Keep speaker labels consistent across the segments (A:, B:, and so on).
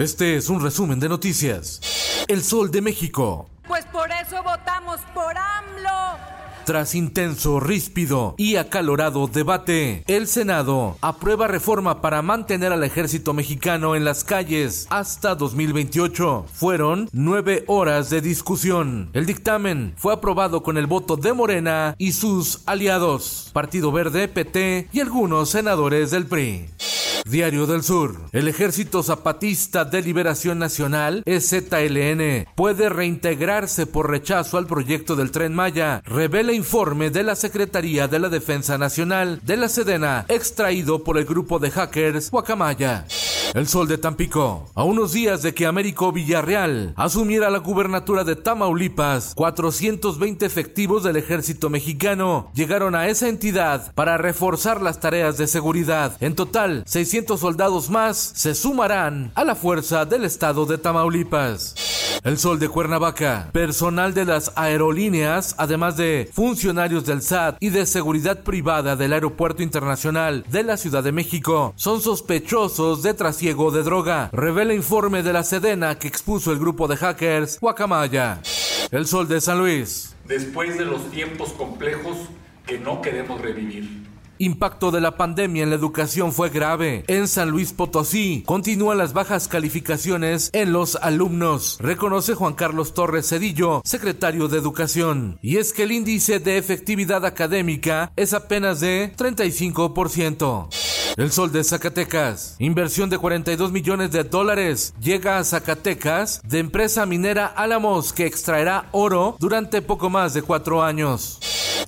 A: Este es un resumen de noticias. El Sol de México.
B: Pues por eso votamos por AMLO.
A: Tras intenso, ríspido y acalorado debate, el Senado aprueba reforma para mantener al ejército mexicano en las calles hasta 2028. Fueron nueve horas de discusión. El dictamen fue aprobado con el voto de Morena y sus aliados, Partido Verde, PT y algunos senadores del PRI. Diario del Sur. El Ejército Zapatista de Liberación Nacional, EZLN, puede reintegrarse por rechazo al proyecto del Tren Maya. Revela informe de la Secretaría de la Defensa Nacional de la Sedena, extraído por el grupo de hackers Guacamaya. El Sol de Tampico. A unos días de que Américo Villarreal asumiera la gubernatura de Tamaulipas, 420 efectivos del ejército mexicano llegaron a esa entidad para reforzar las tareas de seguridad. En total, 600 soldados más se sumarán a la fuerza del estado de Tamaulipas. El Sol de Cuernavaca. Personal de las aerolíneas, además de funcionarios del SAT y de seguridad privada del Aeropuerto Internacional de la Ciudad de México, son sospechosos de trasiego de droga. Revela informe de la Sedena que expuso el grupo de hackers Guacamaya. El Sol de San Luis.
C: Después de los tiempos complejos que no queremos revivir.
A: Impacto de la pandemia en la educación fue grave. En San Luis Potosí continúan las bajas calificaciones en los alumnos, reconoce Juan Carlos Torres Cedillo, secretario de Educación. Y es que el índice de efectividad académica es apenas de 35%. El Sol de Zacatecas. Inversión de 42 millones de dólares. Llega a Zacatecas de empresa minera Álamos que extraerá oro durante poco más de cuatro años.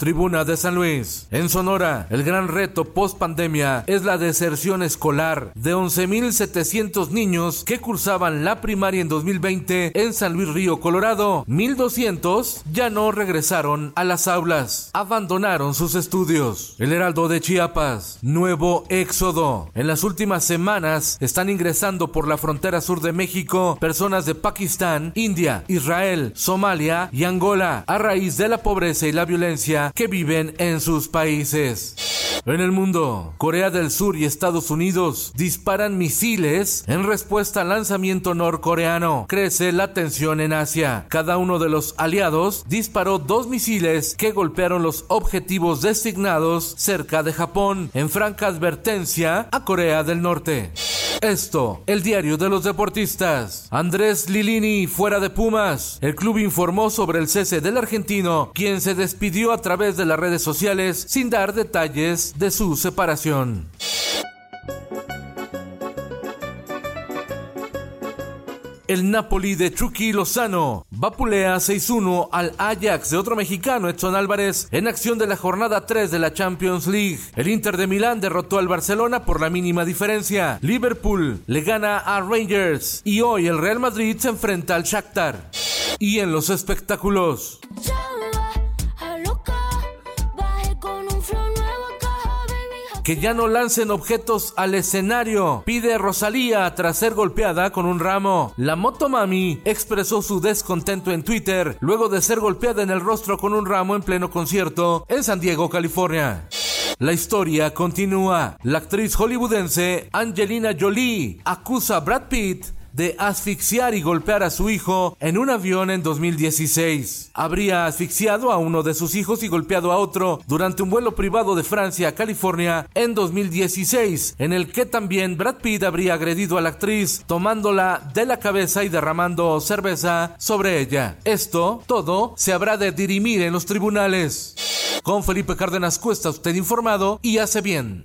A: Tribuna de San Luis. En Sonora, el gran reto post pandemia es la deserción escolar de 11.700 niños que cursaban la primaria en 2020 en San Luis Río, Colorado. 1.200 ya no regresaron a las aulas, abandonaron sus estudios. El Heraldo de Chiapas, nuevo éxodo. En las últimas semanas están ingresando por la frontera sur de México personas de Pakistán, India, Israel, Somalia y Angola a raíz de la pobreza y la violencia que viven en sus países. En el mundo, Corea del Sur y Estados Unidos disparan misiles en respuesta al lanzamiento norcoreano. Crece la tensión en Asia. Cada uno de los aliados disparó dos misiles que golpearon los objetivos designados cerca de Japón, en franca advertencia a Corea del Norte. Esto, el diario de los deportistas. Andrés Lilini fuera de Pumas. El club informó sobre el cese del argentino, quien se despidió a través de las redes sociales sin dar detalles de su separación. El Napoli de Chucky Lozano vapulea 6-1 al Ajax de otro mexicano, Edson Álvarez, en acción de la jornada 3 de la Champions League. El Inter de Milán derrotó al Barcelona por la mínima diferencia. Liverpool le gana a Rangers y hoy el Real Madrid se enfrenta al Shakhtar. Y en los espectáculos. Que ya no lancen objetos al escenario. Pide Rosalía tras ser golpeada con un ramo. La Motomami expresó su descontento en Twitter luego de ser golpeada en el rostro con un ramo en pleno concierto en San Diego, California. La historia continúa. La actriz hollywoodense Angelina Jolie acusa a Brad Pitt de asfixiar y golpear a su hijo en un avión en 2016. Habría asfixiado a uno de sus hijos y golpeado a otro durante un vuelo privado de Francia a California en 2016, en el que también Brad Pitt habría agredido a la actriz tomándola de la cabeza y derramando cerveza sobre ella. Esto todo se habrá de dirimir en los tribunales. Con Felipe Cárdenas Cuesta usted informado y hace bien.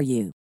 D: for you.